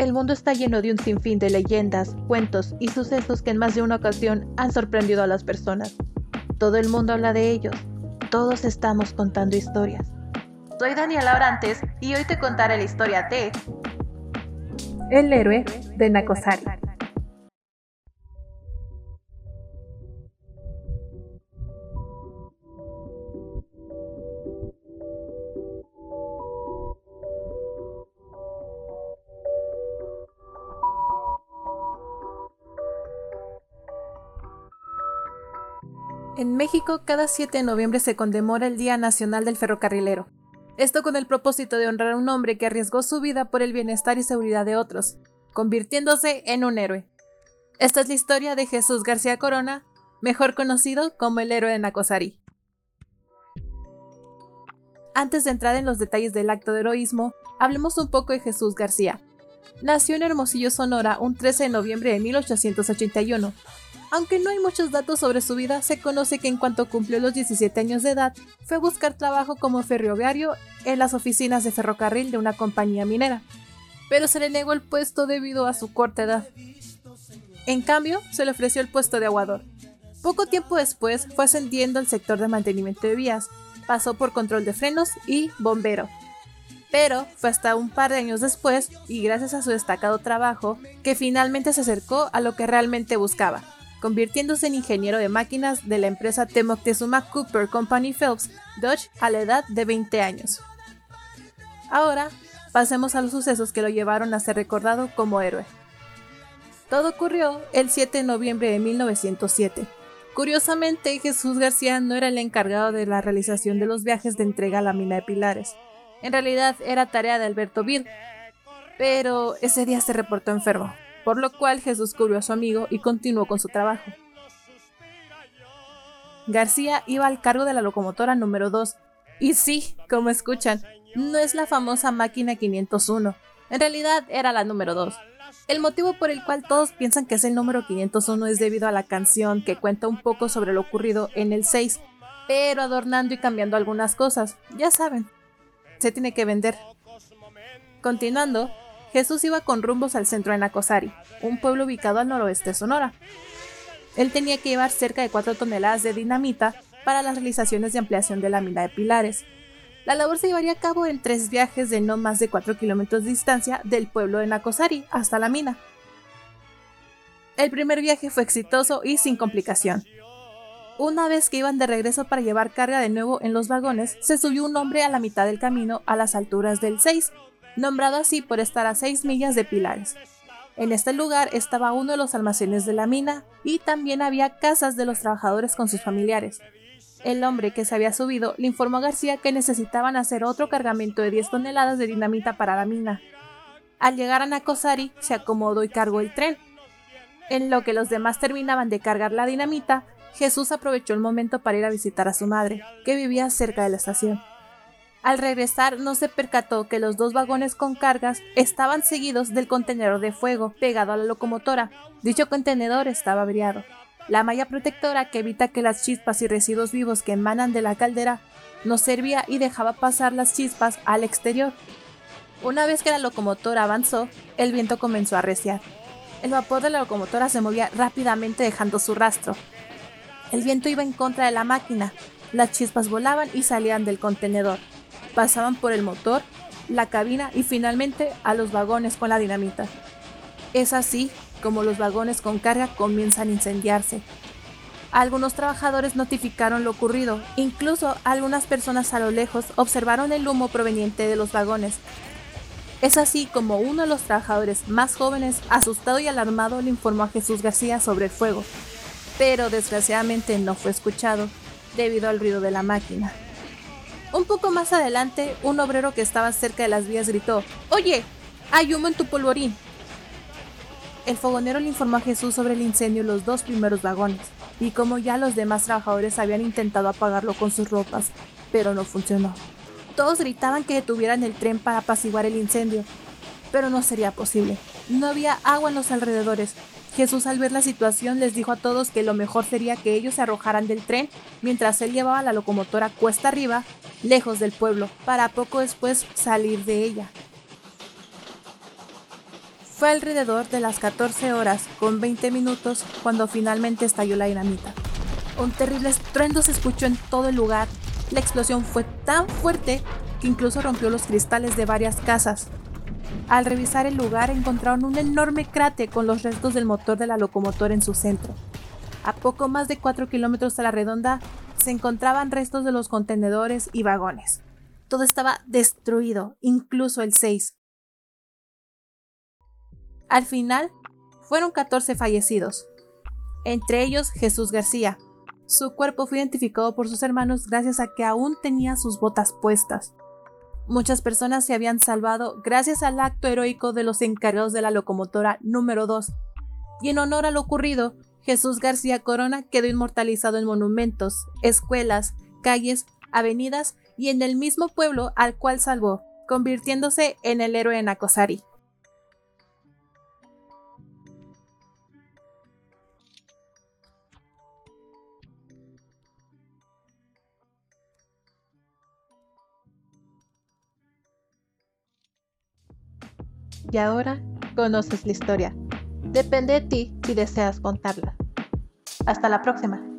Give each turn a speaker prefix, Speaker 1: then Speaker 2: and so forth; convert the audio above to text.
Speaker 1: El mundo está lleno de un sinfín de leyendas, cuentos y sucesos que en más de una ocasión han sorprendido a las personas. Todo el mundo habla de ellos. Todos estamos contando historias. Soy Daniela Orantes y hoy te contaré la historia de El héroe de Nakosari. En México, cada 7 de noviembre se conmemora el Día Nacional del Ferrocarrilero. Esto con el propósito de honrar a un hombre que arriesgó su vida por el bienestar y seguridad de otros, convirtiéndose en un héroe. Esta es la historia de Jesús García Corona, mejor conocido como el héroe de Nacosari. Antes de entrar en los detalles del acto de heroísmo, hablemos un poco de Jesús García. Nació en Hermosillo, Sonora, un 13 de noviembre de 1881. Aunque no hay muchos datos sobre su vida, se conoce que en cuanto cumplió los 17 años de edad, fue a buscar trabajo como ferroviario en las oficinas de ferrocarril de una compañía minera, pero se le negó el puesto debido a su corta edad. En cambio, se le ofreció el puesto de aguador. Poco tiempo después fue ascendiendo al sector de mantenimiento de vías, pasó por control de frenos y bombero. Pero fue hasta un par de años después, y gracias a su destacado trabajo, que finalmente se acercó a lo que realmente buscaba, convirtiéndose en ingeniero de máquinas de la empresa Temoctezuma Cooper Company Phelps Dodge a la edad de 20 años. Ahora, pasemos a los sucesos que lo llevaron a ser recordado como héroe. Todo ocurrió el 7 de noviembre de 1907. Curiosamente, Jesús García no era el encargado de la realización de los viajes de entrega a la mina de Pilares. En realidad era tarea de Alberto Vir, pero ese día se reportó enfermo por lo cual Jesús cubrió a su amigo y continuó con su trabajo. García iba al cargo de la locomotora número 2, y sí, como escuchan, no es la famosa máquina 501, en realidad era la número 2. El motivo por el cual todos piensan que es el número 501 es debido a la canción que cuenta un poco sobre lo ocurrido en el 6, pero adornando y cambiando algunas cosas, ya saben, se tiene que vender. Continuando, Jesús iba con rumbos al centro de Nacosari, un pueblo ubicado al noroeste de Sonora. Él tenía que llevar cerca de 4 toneladas de dinamita para las realizaciones de ampliación de la mina de Pilares. La labor se llevaría a cabo en tres viajes de no más de 4 kilómetros de distancia del pueblo de Nacosari hasta la mina. El primer viaje fue exitoso y sin complicación. Una vez que iban de regreso para llevar carga de nuevo en los vagones, se subió un hombre a la mitad del camino a las alturas del 6 nombrado así por estar a 6 millas de Pilares. En este lugar estaba uno de los almacenes de la mina y también había casas de los trabajadores con sus familiares. El hombre que se había subido le informó a García que necesitaban hacer otro cargamento de 10 toneladas de dinamita para la mina. Al llegar a Nakosari, se acomodó y cargó el tren. En lo que los demás terminaban de cargar la dinamita, Jesús aprovechó el momento para ir a visitar a su madre, que vivía cerca de la estación. Al regresar no se percató que los dos vagones con cargas estaban seguidos del contenedor de fuego pegado a la locomotora. Dicho contenedor estaba abriado. La malla protectora que evita que las chispas y residuos vivos que emanan de la caldera no servía y dejaba pasar las chispas al exterior. Una vez que la locomotora avanzó, el viento comenzó a arreciar. El vapor de la locomotora se movía rápidamente dejando su rastro. El viento iba en contra de la máquina. Las chispas volaban y salían del contenedor pasaban por el motor, la cabina y finalmente a los vagones con la dinamita. Es así como los vagones con carga comienzan a incendiarse. Algunos trabajadores notificaron lo ocurrido, incluso algunas personas a lo lejos observaron el humo proveniente de los vagones. Es así como uno de los trabajadores más jóvenes, asustado y alarmado, le informó a Jesús García sobre el fuego, pero desgraciadamente no fue escuchado debido al ruido de la máquina. Un poco más adelante, un obrero que estaba cerca de las vías gritó, Oye, hay humo en tu polvorín. El fogonero le informó a Jesús sobre el incendio en los dos primeros vagones, y como ya los demás trabajadores habían intentado apagarlo con sus ropas, pero no funcionó. Todos gritaban que detuvieran el tren para apaciguar el incendio, pero no sería posible. No había agua en los alrededores, Jesús al ver la situación les dijo a todos que lo mejor sería que ellos se arrojaran del tren mientras él llevaba la locomotora cuesta arriba, lejos del pueblo, para poco después salir de ella. Fue alrededor de las 14 horas con 20 minutos cuando finalmente estalló la dinamita. Un terrible estruendo se escuchó en todo el lugar. La explosión fue tan fuerte que incluso rompió los cristales de varias casas. Al revisar el lugar encontraron un enorme cráter con los restos del motor de la locomotora en su centro. A poco más de 4 kilómetros a la redonda se encontraban restos de los contenedores y vagones. Todo estaba destruido, incluso el 6. Al final, fueron 14 fallecidos, entre ellos Jesús García. Su cuerpo fue identificado por sus hermanos gracias a que aún tenía sus botas puestas. Muchas personas se habían salvado gracias al acto heroico de los encargados de la locomotora número 2. Y en honor a lo ocurrido, Jesús García Corona quedó inmortalizado en monumentos, escuelas, calles, avenidas y en el mismo pueblo al cual salvó, convirtiéndose en el héroe Nacosari. Y ahora conoces la historia. Depende de ti si deseas contarla. Hasta la próxima.